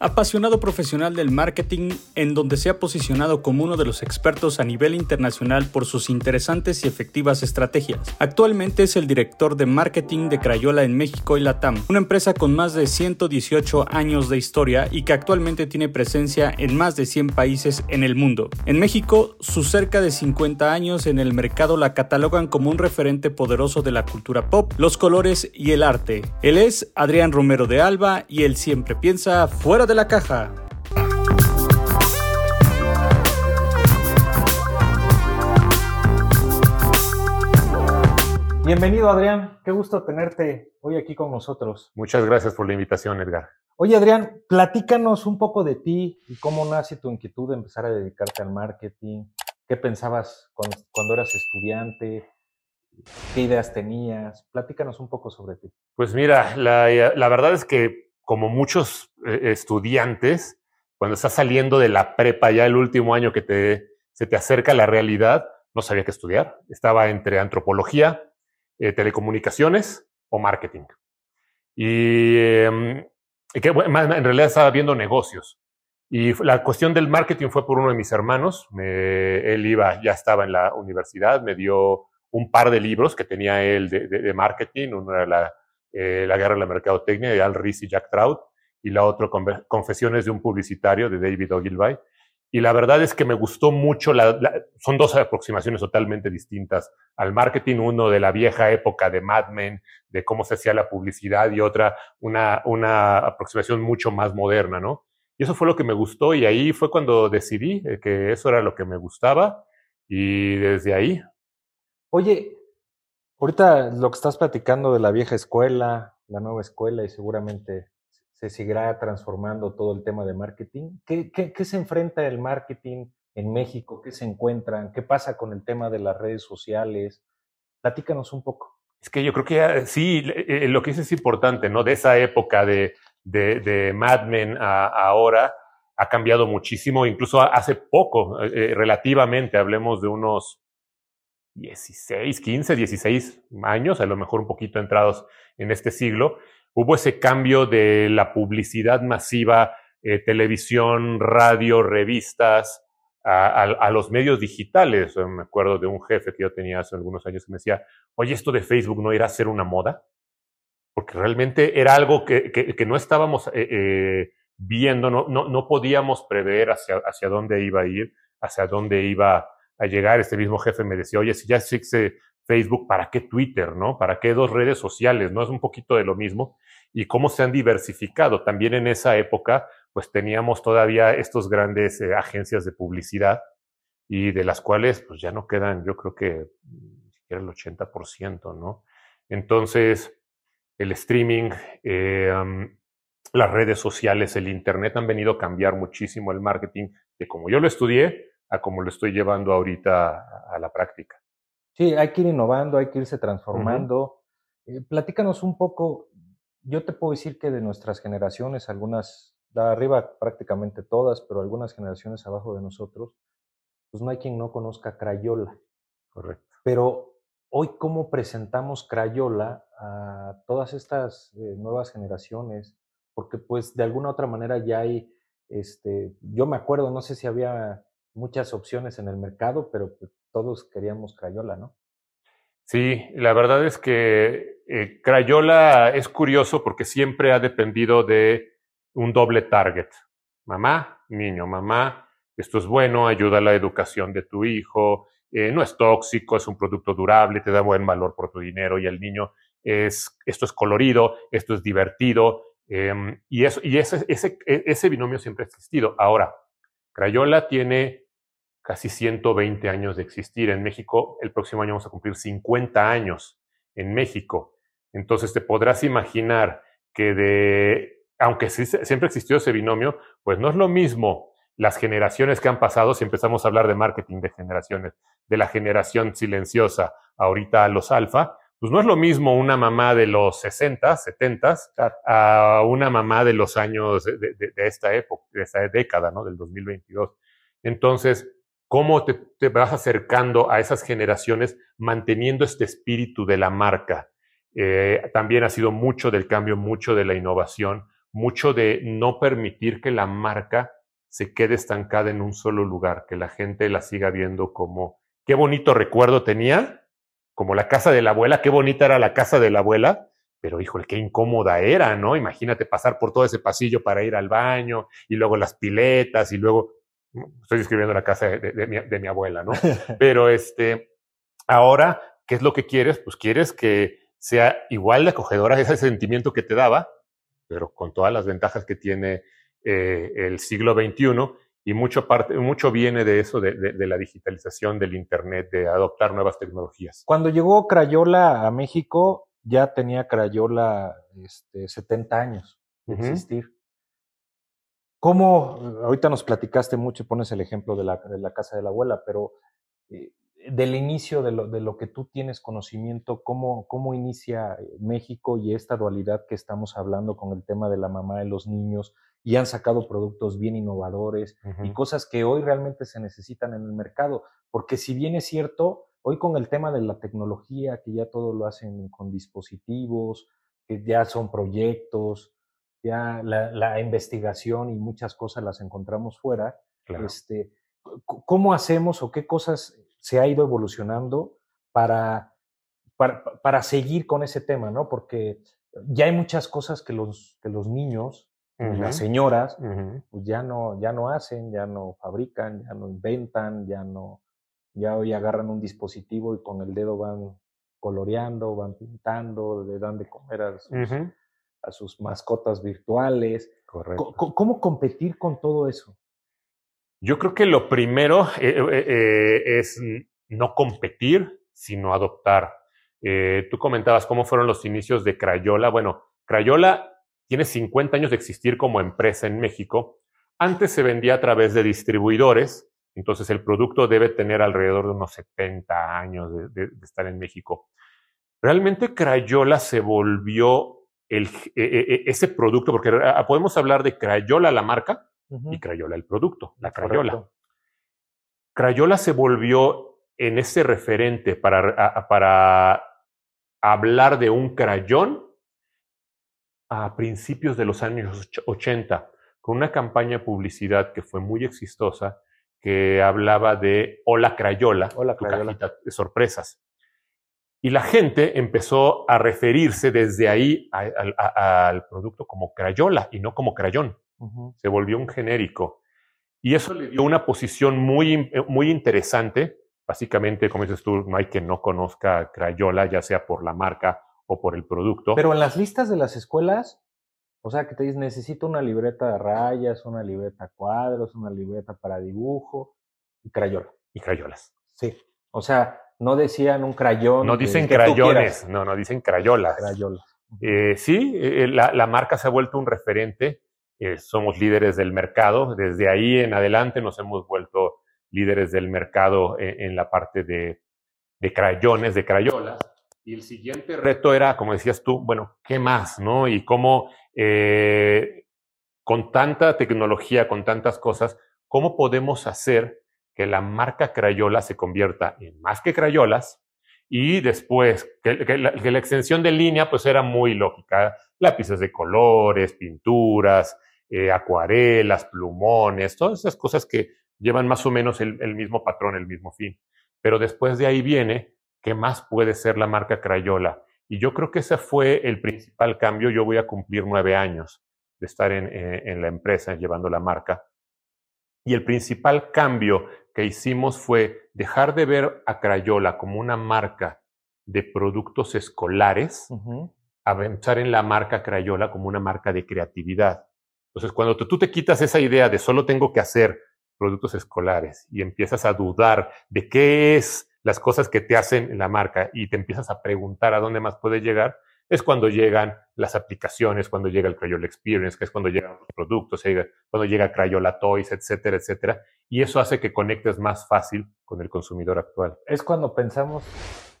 Apasionado profesional del marketing, en donde se ha posicionado como uno de los expertos a nivel internacional por sus interesantes y efectivas estrategias. Actualmente es el director de marketing de Crayola en México y Latam, una empresa con más de 118 años de historia y que actualmente tiene presencia en más de 100 países en el mundo. En México, sus cerca de 50 años en el mercado la catalogan como un referente poderoso de la cultura pop, los colores y el arte. Él es Adrián Romero de Alba y él siempre piensa fuera de la caja. Bienvenido Adrián, qué gusto tenerte hoy aquí con nosotros. Muchas gracias por la invitación, Edgar. Oye Adrián, platícanos un poco de ti y cómo nace tu inquietud de empezar a dedicarte al marketing. ¿Qué pensabas cuando, eras estudiante? ¿Qué ideas tenías? Platícanos un poco sobre ti. Pues mira, la, la verdad es que como muchos eh, estudiantes, cuando estás saliendo de la prepa, ya el último año que te, se te acerca la realidad, no sabía qué estudiar. Estaba entre antropología, eh, telecomunicaciones o marketing. Y, em, que, en realidad estaba viendo negocios. Y la cuestión del marketing fue por uno de mis hermanos. él iba, ya estaba en la universidad, me dio un par de libros que tenía él de, marketing. Uno era la eh, la guerra de la mercadotecnia de Al Ries y Jack Trout, y la otra, Confesiones de un publicitario de David Ogilvy. Y la verdad es que me gustó mucho, son dos aproximaciones totalmente distintas al marketing, uno de la vieja época de Mad Men, de cómo se hacía la publicidad, y otra, una, una aproximación mucho más moderna, ¿no? Y eso fue lo que me gustó y ahí fue cuando decidí eh, que eso era lo que me gustaba y desde ahí. Oye, Ahorita lo que estás platicando de la vieja escuela, la nueva escuela y seguramente se seguirá transformando todo el tema de marketing. ¿Qué, qué, se enfrenta el marketing en México? ¿Qué se encuentran? ¿Qué pasa con el tema de las redes sociales? Platícanos un poco. Es que yo creo que ah, sí, eh, lo que dices es importante, ¿no? De esa época de, de, de Mad Men a, ahora ha cambiado muchísimo, incluso hace poco, eh, eh, relativamente, hablemos de unos 16, 15, 16 años, a lo mejor un poquito entrados en este siglo, hubo ese cambio de la publicidad masiva, eh, televisión, radio, revistas, a, los medios digitales. Me acuerdo de un jefe que yo tenía hace algunos años que me decía, oye, esto de Facebook no irá a ser una moda, porque realmente era algo que, que, no estábamos eh, eh, viendo, no, no, no podíamos prever hacia, hacia dónde iba a ir, hacia dónde iba a llegar, este mismo jefe me decía, oye, si ya existe Facebook, ¿para qué Twitter, no? ¿Para qué dos redes sociales? ¿No es un poquito de lo mismo? Y cómo se han diversificado. También en esa época, pues teníamos todavía estos grandes eh, agencias de publicidad y de las cuales, pues ya no quedan, yo creo que ni siquiera el 80%, ¿no? Entonces, el streaming, eh, las redes sociales, el Internet han venido a cambiar muchísimo el marketing, de como yo lo estudié, a como lo estoy llevando ahorita a, la práctica. Sí, hay que ir innovando, hay que irse transformando. Eh, platícanos un poco, yo te puedo decir que de nuestras generaciones, algunas, de arriba prácticamente todas, pero algunas generaciones abajo de nosotros, pues no hay quien no conozca Crayola. Correcto. Pero hoy, ¿cómo presentamos Crayola a todas estas eh, nuevas generaciones? Porque pues de alguna otra manera ya hay, este, yo me acuerdo, no sé si había muchas opciones en el mercado, pero pues, todos queríamos Crayola, ¿no? Sí, la verdad es que eh, Crayola es curioso porque siempre ha dependido de un doble target. Mamá, niño, mamá, esto es bueno, ayuda a la educación de tu hijo, eh, no es tóxico, es un producto durable, te da buen valor por tu dinero y el niño es, esto es colorido, esto es divertido, em, y, eso, y ese, ese, e, ese binomio siempre ha existido. Ahora, Crayola tiene casi 120 años de existir. En México, el próximo año vamos a cumplir 50 años en México. Entonces te podrás imaginar que de, aunque siempre existió ese binomio, pues no es lo mismo las generaciones que han pasado, si empezamos a hablar de marketing de generaciones, de la generación silenciosa ahorita a los alfa, pues no es lo mismo una mamá de los 60, 70 a una mamá de los años de, de, esta época, de esta década, ¿no? Del 2022. Entonces, cómo te, vas acercando a esas generaciones manteniendo este espíritu de la marca. Eh, también ha sido mucho del cambio, mucho de la innovación, mucho de no permitir que la marca se quede estancada en un solo lugar, que la gente la siga viendo como, qué bonito recuerdo tenía, como la casa de la abuela, qué bonita era la casa de la abuela, pero híjole, qué incómoda era, ¿no? Imagínate pasar por todo ese pasillo para ir al baño y luego las piletas y luego, estoy describiendo la casa de, mi, de mi, abuela, ¿no? Pero este, ahora, ¿qué es lo que quieres? Pues quieres que sea igual de acogedora ese sentimiento que te daba, pero con todas las ventajas que tiene eh, el siglo XXI y mucho, parte, mucho viene de eso, de, de, la digitalización del Internet, de adoptar nuevas tecnologías. Cuando llegó Crayola a México, ya tenía Crayola este, 70 años de existir. ¿Cómo, ahorita nos platicaste mucho y pones el ejemplo de la, de la casa de la abuela, pero eh, del inicio de lo, de lo, que tú tienes conocimiento, cómo, cómo inicia México y esta dualidad que estamos hablando con el tema de la mamá de los niños y han sacado productos bien innovadores y cosas que hoy realmente se necesitan en el mercado. Porque si bien es cierto, hoy con el tema de la tecnología, que ya todo lo hacen con dispositivos, que ya son proyectos, ya la, la investigación y muchas cosas las encontramos fuera, este, ¿cómo hacemos o qué cosas se ha ido evolucionando para, para, para, seguir con ese tema, ¿no? Porque ya hay muchas cosas que los, que los niños, las señoras, pues ya no, ya no hacen, ya no fabrican, ya no inventan, ya no, ya hoy agarran un dispositivo y con el dedo van coloreando, van pintando, le dan de comer a sus, a sus mascotas virtuales. Correcto. ¿Cómo competir con todo eso? Yo creo que lo primero eh, eh, eh, es no competir, sino adoptar. tú comentabas cómo fueron los inicios de Crayola. Bueno, Crayola tiene 50 años de existir como empresa en México. Antes se vendía a través de distribuidores, entonces el producto debe tener alrededor de unos 70 años de, estar en México. Realmente Crayola se volvió el, ese producto, porque ah, podemos hablar de Crayola la marca, y Crayola el producto, la Crayola. Crayola se volvió en ese referente para, para hablar de un crayón a principios de los años 80, con una campaña de publicidad que fue muy exitosa, que hablaba de Hola Crayola, Hola Crayola. de sorpresas. Y la gente empezó a referirse desde ahí al producto como Crayola y no como crayón se volvió un genérico. Y eso le dio una posición muy, eh, muy interesante. Básicamente, como dices tú, no hay que no conozca Crayola, ya sea por la marca o por el producto. Pero en las listas de las escuelas, o sea, que te dicen, necesito una libreta de rayas, una libreta cuadros, una libreta para dibujo, y Crayola. Y Crayolas. Sí. O sea, no decían un crayón. No dicen crayones, no, no, dicen crayolas. Crayolas. Eh, sí, eh, la, la, marca se ha vuelto un referente eh, somos líderes del mercado. Desde ahí en adelante nos hemos vuelto líderes del mercado en, en la parte de, de, crayones, de crayolas. Y el siguiente reto era, como decías tú, bueno, ¿qué más? ¿No? Y cómo con tanta tecnología, con tantas cosas, ¿cómo podemos hacer que la marca Crayola se convierta en más que Crayolas? Y después, que, la, extensión de línea pues era muy lógica. Lápices de colores, pinturas, eh, acuarelas, plumones, todas esas cosas que llevan más o menos el, el, mismo patrón, el mismo fin. Pero después de ahí viene, ¿qué más puede ser la marca Crayola? Y yo creo que ese fue el principal cambio. Yo voy a cumplir nueve años de estar en, eh, en la empresa llevando la marca. Y el principal cambio que hicimos fue dejar de ver a Crayola como una marca de productos escolares, uh -huh. avanzar en la marca Crayola como una marca de creatividad. Entonces, cuando tú te quitas esa idea de solo tengo que hacer productos escolares y empiezas a dudar de qué es las cosas que te hacen la marca y te empiezas a preguntar a dónde más puedes llegar, es cuando llegan las aplicaciones, cuando llega el Crayola Experience, que es cuando llegan los productos, cuando llega Crayola Toys, etcétera, etcétera. Y eso hace que conectes más fácil con el consumidor actual. Es cuando pensamos,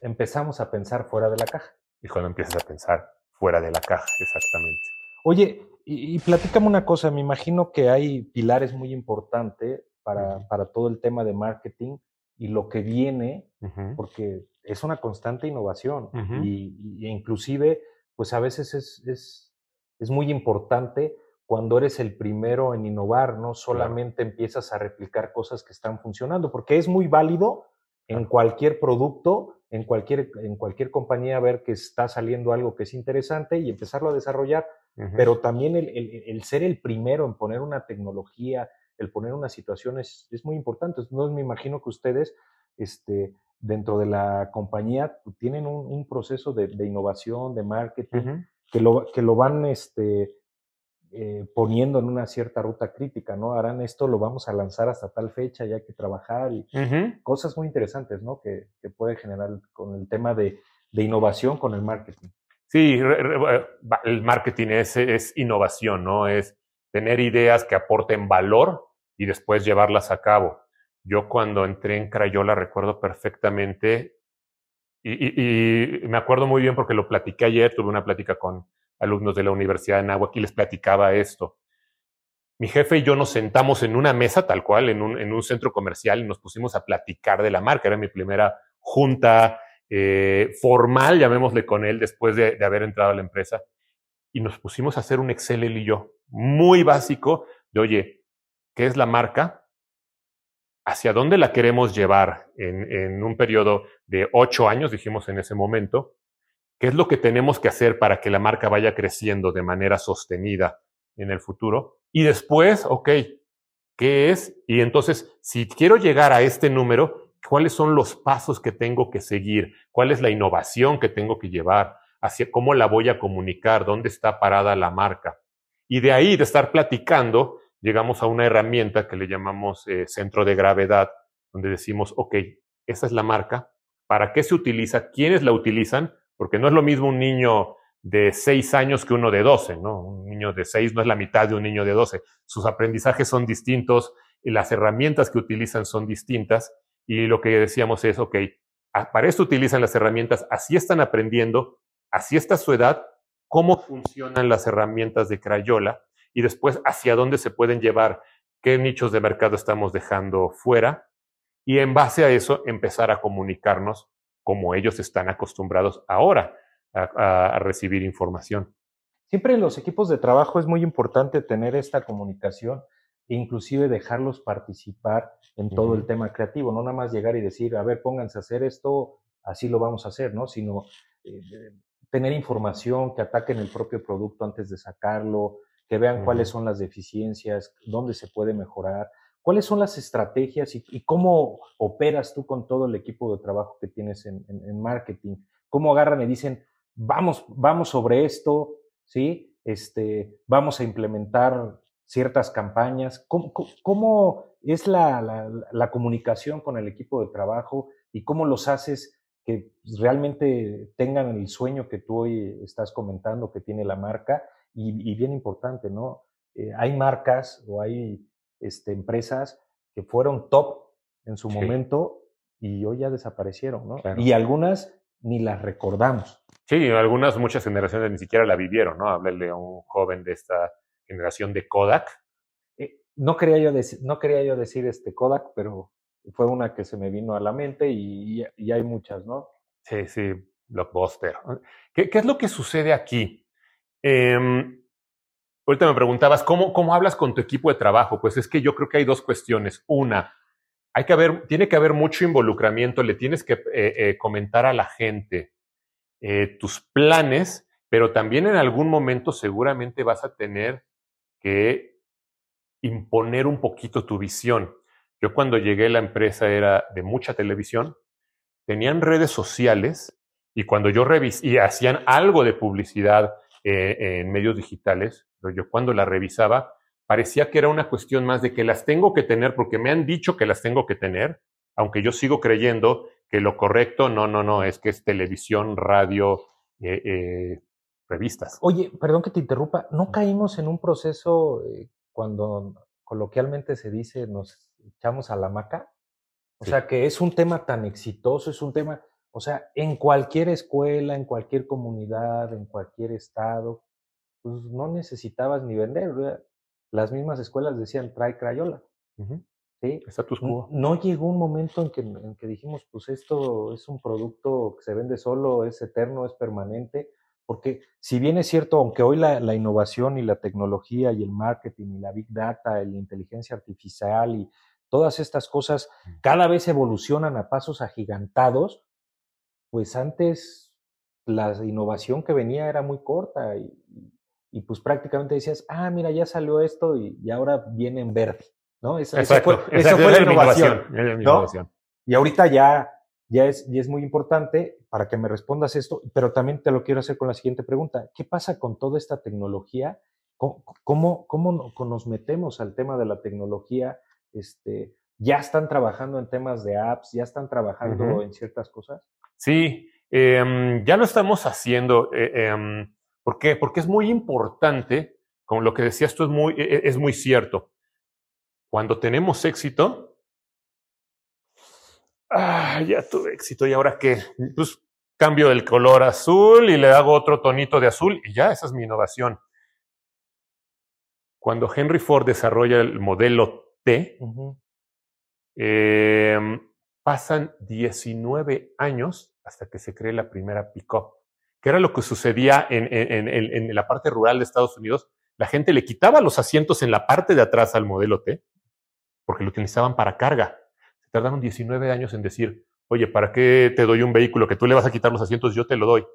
empezamos a pensar fuera de la caja. Y cuando empiezas a pensar fuera de la caja, exactamente. Oye, y, y platícame una cosa, me imagino que hay pilares muy importantes para, uh -huh. para todo el tema de marketing y lo que viene, uh -huh. porque es una constante innovación uh -huh. y, y, inclusive, pues a veces es, es, es muy importante cuando eres el primero en innovar, no solamente empiezas a replicar cosas que están funcionando, porque es muy válido en cualquier producto, en cualquier, en cualquier compañía ver que está saliendo algo que es interesante y empezarlo a desarrollar, pero también el, ser el primero en poner una tecnología, el poner una situación es, es muy importante. No me imagino que ustedes, este, dentro de la compañía, tienen un, proceso de, innovación, de marketing, que, lo, que lo van este, eh, poniendo en una cierta ruta crítica, ¿no? Harán esto, lo vamos a lanzar hasta tal fecha, ya hay que trabajar y cosas muy interesantes, ¿no? Que, puede generar con el tema de, innovación con el marketing. Sí, el marketing es, es innovación, ¿no? Es tener ideas que aporten valor y después llevarlas a cabo. Yo cuando entré en Crayola recuerdo perfectamente y, me acuerdo muy bien porque lo platiqué ayer, tuve una plática con alumnos de la Universidad de Nahuatl y les platicaba esto. Mi jefe y yo nos sentamos en una mesa tal cual, en un, en un centro comercial y nos pusimos a platicar de la marca. Era mi primera junta eh, formal, llamémosle con él, después de, de, haber entrado a la empresa. Y nos pusimos a hacer un Excel él y yo, muy básico, de, oye, ¿qué es la marca? ¿Hacia dónde la queremos llevar en, un periodo de ocho años, dijimos en ese momento? ¿Qué es lo que tenemos que hacer para que la marca vaya creciendo de manera sostenida en el futuro? Y después, ok, ¿qué es? Y entonces, si quiero llegar a este número, ¿cuáles son los pasos que tengo que seguir? ¿Cuál es la innovación que tengo que llevar? Hacia cómo la voy a comunicar, dónde está parada la marca. Y de ahí, de estar platicando, llegamos a una herramienta que le llamamos eh, centro de gravedad, donde decimos, ok, esa es la marca, ¿para qué se utiliza? ¿Quiénes la utilizan? porque no es lo mismo un niño de 6 años que uno de 12, ¿no? Un niño de 6 no es la mitad de un niño de 12. Sus aprendizajes son distintos, y las herramientas que utilizan son distintas y lo que decíamos es, ok, para esto utilizan las herramientas, así están aprendiendo, así está su edad, cómo funcionan las herramientas de Crayola y después hacia dónde se pueden llevar, qué nichos de mercado estamos dejando fuera y en base a eso empezar a comunicarnos como ellos están acostumbrados ahora a, recibir información. Siempre en los equipos de trabajo es muy importante tener esta comunicación e inclusive dejarlos participar en todo el tema creativo, no nada más llegar y decir, a ver, pónganse a hacer esto, así lo vamos a hacer, ¿no? Sino eh, tener información, que ataquen el propio producto antes de sacarlo, que vean cuáles son las deficiencias, dónde se puede mejorar. ¿Cuáles son las estrategias y, cómo operas tú con todo el equipo de trabajo que tienes en, marketing? ¿Cómo agarran y dicen, vamos, vamos sobre esto, ¿sí? Este, vamos a implementar ciertas campañas. ¿Cómo, es la, la, comunicación con el equipo de trabajo y cómo los haces que realmente tengan el sueño que tú hoy estás comentando que tiene la marca? Y, bien importante, ¿no? Eh, hay marcas o hay este, empresas que fueron top en su momento y hoy ya desaparecieron, ¿no? Y algunas ni las recordamos. Sí, algunas, muchas generaciones ni siquiera la vivieron, ¿no? Háblele a un joven de esta generación de Kodak. Eh, no, quería yo decir, no quería yo decir este Kodak, pero fue una que se me vino a la mente y, hay muchas, ¿no? Sí, sí, Blockbuster. ¿Qué, qué es lo que sucede aquí? Eh, Ahorita me preguntabas, ¿cómo, ¿cómo hablas con tu equipo de trabajo? Pues es que yo creo que hay dos cuestiones. Una, hay que haber, tiene que haber mucho involucramiento, le tienes que eh, eh, comentar a la gente eh, tus planes, pero también en algún momento seguramente vas a tener que imponer un poquito tu visión. Yo cuando llegué a la empresa era de mucha televisión, tenían redes sociales y cuando yo revisé y hacían algo de publicidad en medios digitales, pero yo cuando la revisaba parecía que era una cuestión más de que las tengo que tener porque me han dicho que las tengo que tener, aunque yo sigo creyendo que lo correcto, no, no, no, es que es televisión, radio, eh, eh, revistas. Oye, perdón que te interrumpa, ¿no caímos en un proceso eh, cuando coloquialmente se dice nos echamos a la maca? O sea, que es un tema tan exitoso, es un tema, o sea, en cualquier escuela, en cualquier comunidad, en cualquier estado, pues no necesitabas ni vender. Las mismas escuelas decían, trae Crayola. ¿sí? No, llegó un momento en que, en que dijimos, pues esto es un producto que se vende solo, es eterno, es permanente. Porque si bien es cierto, aunque hoy la, la innovación y la tecnología y el marketing y la big data y la inteligencia artificial y todas estas cosas cada vez evolucionan a pasos agigantados, pues antes la innovación que venía era muy corta y, y pues prácticamente decías, ah, mira, ya salió esto y, y ahora viene en verde, ¿no? Esa, exacto, eso fue, eso fue la innovación. innovación, ¿no? innovación. Y ahorita ya, ya, es, ya es muy importante para que me respondas esto, pero también te lo quiero hacer con la siguiente pregunta. ¿Qué pasa con toda esta tecnología? ¿Cómo, cómo, cómo nos metemos al tema de la tecnología? Este, ¿Ya están trabajando en temas de apps? ¿Ya están trabajando uh -huh. en ciertas cosas? Sí, eh, ya lo estamos haciendo. Eh, eh, ¿Por qué? Porque es muy importante, como lo que decías tú es muy, es muy cierto. Cuando tenemos éxito, ah, ya tuve éxito y ahora qué, pues cambio el color azul y le hago otro tonito de azul y ya, esa es mi innovación. Cuando Henry Ford desarrolla el modelo T, uh -huh. eh, pasan 19 años hasta que se cree la primera pick-up, que era lo que sucedía en, en, en, la parte rural de Estados Unidos. La gente le quitaba los asientos en la parte de atrás al modelo T porque lo utilizaban para carga. Se tardaron 19 años en decir, oye, ¿para qué te doy un vehículo que tú le vas a quitar los asientos? Yo te lo doy.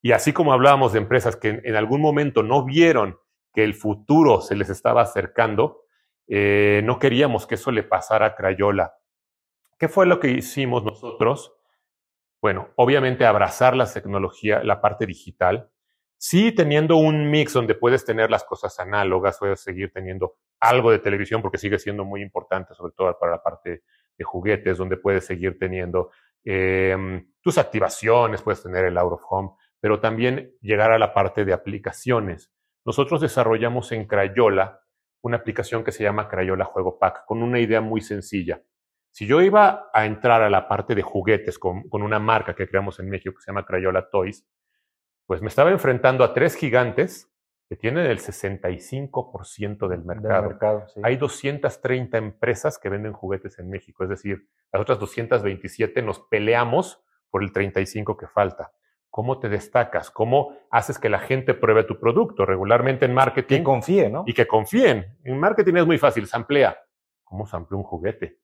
Y así como hablábamos de empresas que en, algún momento no vieron que el futuro se les estaba acercando, eh, no queríamos que eso le pasara a Crayola. ¿Qué fue lo que hicimos nosotros? Bueno, obviamente abrazar la tecnología, la parte digital, sí teniendo un mix donde puedes tener las cosas análogas, puedes seguir teniendo algo de televisión porque sigue siendo muy importante, sobre todo para la parte de juguetes, donde puedes seguir teniendo eh, tus activaciones, puedes tener el out of home, pero también llegar a la parte de aplicaciones. Nosotros desarrollamos en Crayola una aplicación que se llama Crayola Juego Pack, con una idea muy sencilla. Si yo iba a entrar a la parte de juguetes con, con una marca que creamos en México que se llama Crayola Toys, pues me estaba enfrentando a tres gigantes que tienen el 65% del mercado. Del mercado sí. Hay 230 empresas que venden juguetes en México, es decir, las otras 227 nos peleamos por el 35 que falta. ¿Cómo te destacas? ¿Cómo haces que la gente pruebe tu producto? Regularmente en marketing. Que confíe, ¿no? Y que confíen. En marketing es muy fácil, samplea. ¿Cómo samplea un juguete?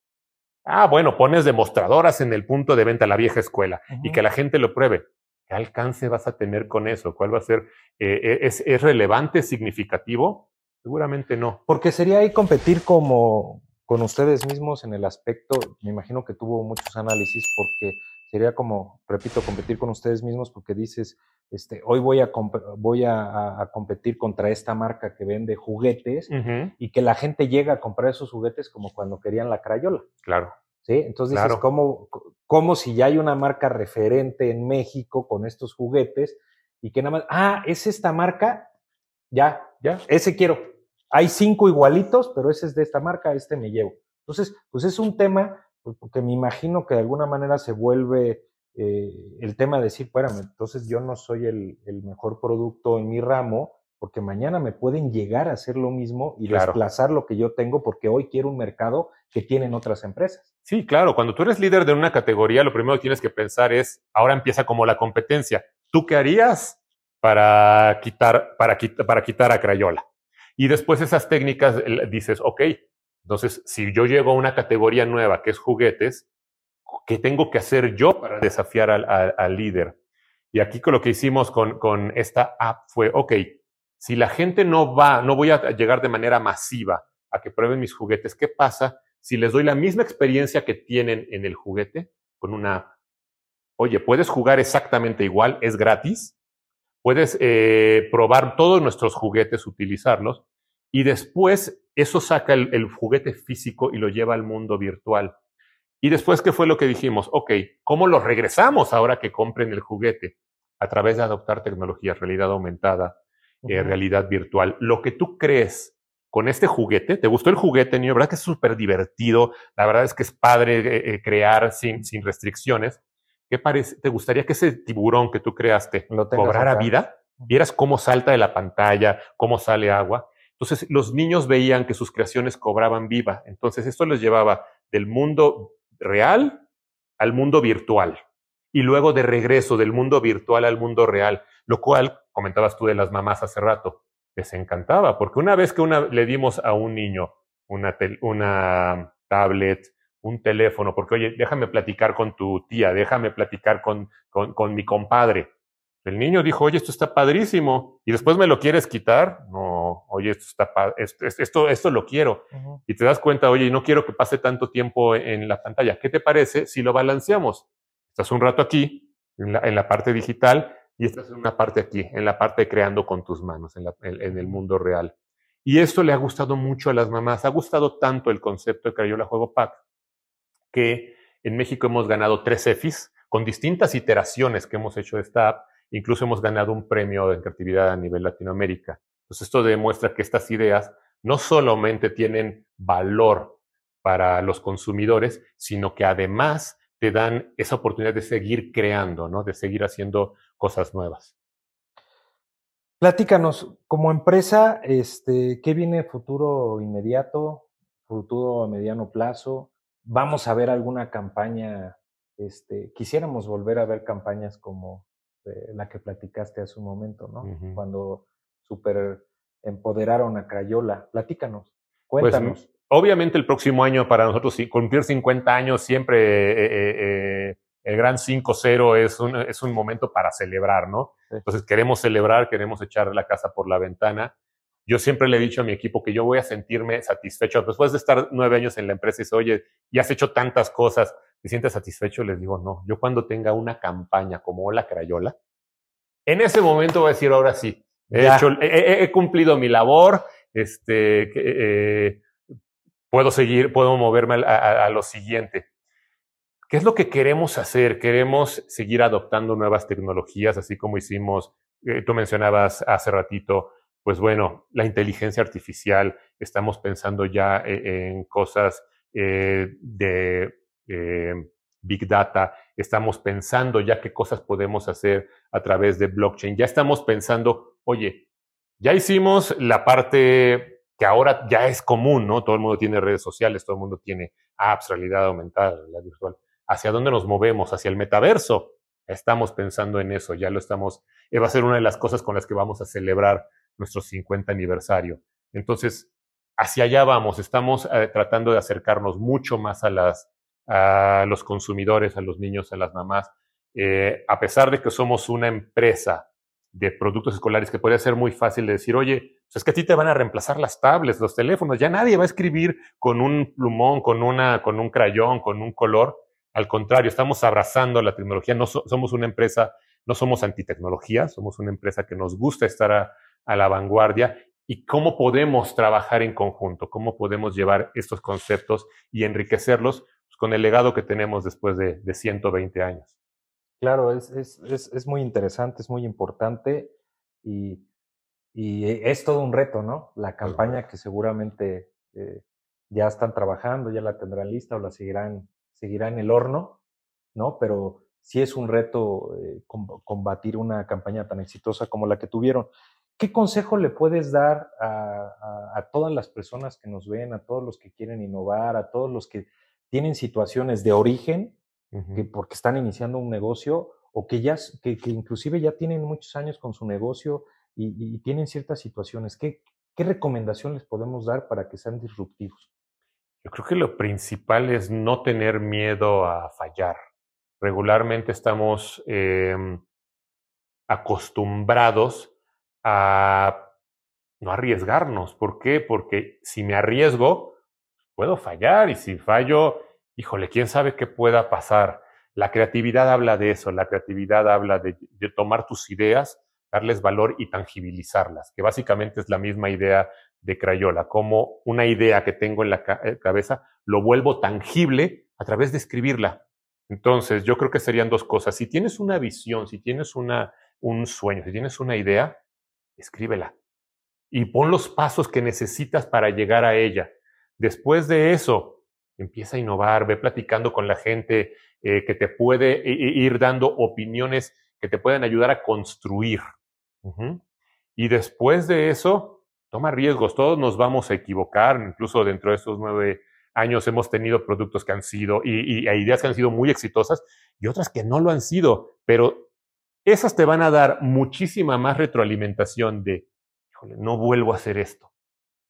Ah, bueno, pones demostradoras en el punto de venta la vieja escuela uh -huh. y que la gente lo pruebe. ¿Qué alcance vas a tener con eso? ¿Cuál va a ser? Eh, ¿es, ¿Es relevante, significativo? Seguramente no. Porque sería ahí competir como con ustedes mismos en el aspecto, me imagino que tuvo muchos análisis, porque sería como, repito, competir con ustedes mismos porque dices, este, hoy voy a, voy a, a competir contra esta marca que vende juguetes uh -huh. y que la gente llega a comprar esos juguetes como cuando querían la crayola. Claro. ¿Sí? Entonces dices, claro. ¿cómo, ¿cómo si ya hay una marca referente en México con estos juguetes y que nada más, ah, es esta marca, ya, ya, ese quiero. Hay cinco igualitos, pero ese es de esta marca, este me llevo. Entonces, pues es un tema pues, que me imagino que de alguna manera se vuelve eh, el tema de decir, espérame, entonces yo no soy el, el, mejor producto en mi ramo, porque mañana me pueden llegar a hacer lo mismo y claro. desplazar lo que yo tengo, porque hoy quiero un mercado que tienen otras empresas. Sí, claro, cuando tú eres líder de una categoría, lo primero que tienes que pensar es, ahora empieza como la competencia. ¿Tú qué harías para quitar, para, para quitar a Crayola? Y después esas técnicas dices, ok, entonces si yo llego a una categoría nueva que es juguetes, ¿qué tengo que hacer yo para desafiar al, líder? Y aquí con lo que hicimos con, con esta app fue, ok, si la gente no va, no voy a llegar de manera masiva a que prueben mis juguetes, ¿qué pasa si les doy la misma experiencia que tienen en el juguete con una app? Oye, puedes jugar exactamente igual, es gratis, puedes eh, probar todos nuestros juguetes, utilizarlos, y después eso saca el, juguete físico y lo lleva al mundo virtual. Y después, ¿qué fue lo que dijimos? Ok, ¿cómo lo regresamos ahora que compren el juguete? A través de adoptar tecnología, realidad aumentada, uh -huh. eh, realidad virtual. Lo que tú crees con este juguete, ¿te gustó el juguete, niño? ¿Verdad que es súper divertido? La verdad es que es padre eh, eh, crear sin, sin restricciones. ¿Qué parece? ¿Te gustaría que ese tiburón que tú creaste cobrara acá. vida? Vieras cómo salta de la pantalla, cómo sale agua. Entonces, los niños veían que sus creaciones cobraban viva. Entonces, esto les llevaba del mundo real al mundo virtual. Y luego de regreso del mundo virtual al mundo real. lo cual comentabas tú de las mamás hace rato, les encantaba, porque una vez que una, le dimos a un niño una, una tablet, un teléfono, porque oye, déjame platicar con tu tía, déjame platicar con, con, con mi compadre. El niño dijo, oye, esto está padrísimo, y después me lo quieres quitar. No, oye, esto está esto, esto, esto, lo quiero. Y te das cuenta, oye, no quiero que pase tanto tiempo en la pantalla. ¿Qué te parece si lo balanceamos? Estás un rato aquí, en la, en la parte digital, y estás en una parte aquí, en la parte creando con tus manos, en, la, en, el mundo real. Y esto le ha gustado mucho a las mamás. Ha gustado tanto el concepto de Crayola Juego Pack que en México hemos ganado tres EFIs con distintas iteraciones que hemos hecho de esta app. Incluso hemos ganado un premio de creatividad a nivel Latinoamérica. Entonces esto demuestra que estas ideas no solamente tienen valor para los consumidores, sino que además te dan esa oportunidad de seguir creando, ¿no? De seguir haciendo cosas nuevas. Platícanos, como empresa, este, ¿qué viene futuro inmediato, futuro a mediano plazo? ¿Vamos a ver alguna campaña? Este, quisiéramos volver a ver campañas como eh, la que platicaste hace un momento, ¿no? Cuando super empoderaron a Crayola. Platícanos, pues, cuéntanos. obviamente el próximo año para nosotros cumplir 50 años siempre eh, eh, el gran 5-0 es un, es un momento para celebrar, ¿no? Entonces queremos celebrar, queremos echar la casa por la ventana. Yo siempre le he dicho a mi equipo que yo voy a sentirme satisfecho. Después de estar nueve años en la empresa y dice, oye, ya has hecho tantas cosas, ¿te sientes satisfecho? Les digo, no, yo cuando tenga una campaña como Hola Crayola, en ese momento voy a decir, ahora sí, he, hecho, he, cumplido mi labor, este, eh, puedo seguir, puedo moverme a, a lo siguiente. ¿Qué es lo que queremos hacer? Queremos seguir adoptando nuevas tecnologías, así como hicimos, eh, tú mencionabas hace ratito, pues bueno, la inteligencia artificial, estamos pensando ya eh, en cosas eh, de Big Data, estamos pensando ya qué cosas podemos hacer a través de blockchain, ya estamos pensando, oye, ya hicimos la parte que ahora ya es común, ¿no? Todo el mundo tiene redes sociales, todo el mundo tiene apps, realidad aumentada, realidad virtual hacia dónde nos movemos, hacia el metaverso. Estamos pensando en eso, ya lo estamos, eh, va a ser una de las cosas con las que vamos a celebrar nuestro 50 aniversario. Entonces, hacia allá vamos, estamos eh, tratando de acercarnos mucho más a, las, a los consumidores, a los niños, a las mamás. Eh, a pesar de que somos una empresa de productos escolares que puede ser muy fácil de decir, oye, pues es que a ti te van a reemplazar las tablets, los teléfonos, ya nadie va a escribir con un plumón, con, una, con un crayón, con un color. Al contrario, estamos abrazando la tecnología. No somos una empresa, no somos antitecnología, somos una empresa que nos gusta estar a, la vanguardia. ¿Y cómo podemos trabajar en conjunto? ¿Cómo podemos llevar estos conceptos y enriquecerlos con el legado que tenemos después de, de 120 años? Claro, es, es, es, muy interesante, es muy importante y, y, es todo un reto, ¿no? La campaña que seguramente eh, ya están trabajando, ya la tendrán lista o la seguirán seguirá en el horno, ¿no? Pero sí es un reto eh, combatir una campaña tan exitosa como la que tuvieron. ¿Qué consejo le puedes dar a, todas las personas que nos ven, a todos los que quieren innovar, a todos los que tienen situaciones de origen, que porque están iniciando un negocio o que ya, que, inclusive ya tienen muchos años con su negocio y, tienen ciertas situaciones? ¿Qué, ¿Qué recomendación les podemos dar para que sean disruptivos? Yo creo que lo principal es no tener miedo a fallar. Regularmente estamos em, acostumbrados a no arriesgarnos. ¿Por qué? Porque si me arriesgo, puedo fallar y si fallo, híjole, quién sabe qué pueda pasar. La creatividad habla de eso, la creatividad habla de, de tomar tus ideas, darles valor y tangibilizarlas, que básicamente es la misma idea de Crayola, como una idea que tengo en la eh, cabeza, lo vuelvo tangible a través de escribirla. Entonces, yo creo que serían dos cosas. Si tienes una visión, si tienes una, un sueño, si tienes una idea, escríbela y pon los pasos que necesitas para llegar a ella. Después de eso, empieza a innovar, ve platicando con la gente eh, que te puede ir dando opiniones que te pueden ayudar a construir. Y después de eso, toma riesgos, todos nos vamos a equivocar, incluso dentro de estos nueve años hemos tenido productos que han sido y, ideas que han sido muy exitosas y otras que no lo han sido, pero esas te van a dar muchísima más retroalimentación de, híjole, no vuelvo a hacer esto.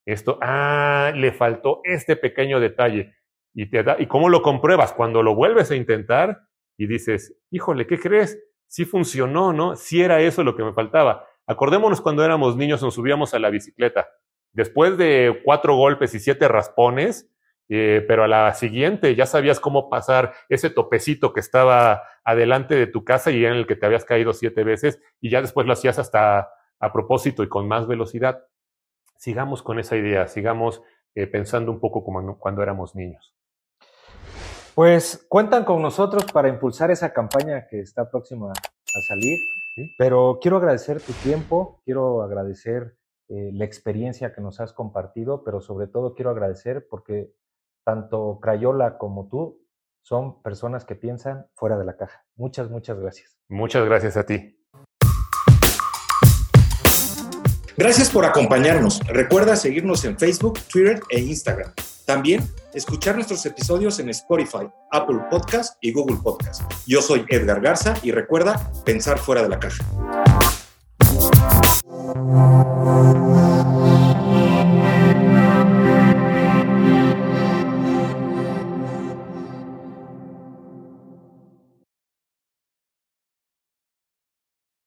Esto, ah, le faltó este pequeño detalle. Y, te da, ¿Y cómo lo compruebas? Cuando lo vuelves a intentar y dices, híjole, ¿qué crees? Sí funcionó, ¿no? Sí era eso lo que me faltaba. Acordémonos cuando éramos niños, nos subíamos a la bicicleta. Después de cuatro golpes y siete raspones, eh, pero a la siguiente ya sabías cómo pasar ese topecito que estaba adelante de tu casa y en el que te habías caído siete veces y ya después lo hacías hasta a propósito y con más velocidad. Sigamos con esa idea, sigamos eh, pensando un poco como cuando éramos niños. Pues cuentan con nosotros para impulsar esa campaña que está próxima a salir, pero quiero agradecer tu tiempo, quiero agradecer eh, la experiencia que nos has compartido, pero sobre todo quiero agradecer porque tanto Crayola como tú son personas que piensan fuera de la caja. Muchas, muchas gracias. Muchas gracias a ti. Gracias por acompañarnos. Recuerda seguirnos en Facebook, Twitter e Instagram. También escuchar nuestros episodios en Spotify, Apple Podcast y Google Podcast. Yo soy Edgar Garza y recuerda pensar fuera de la caja.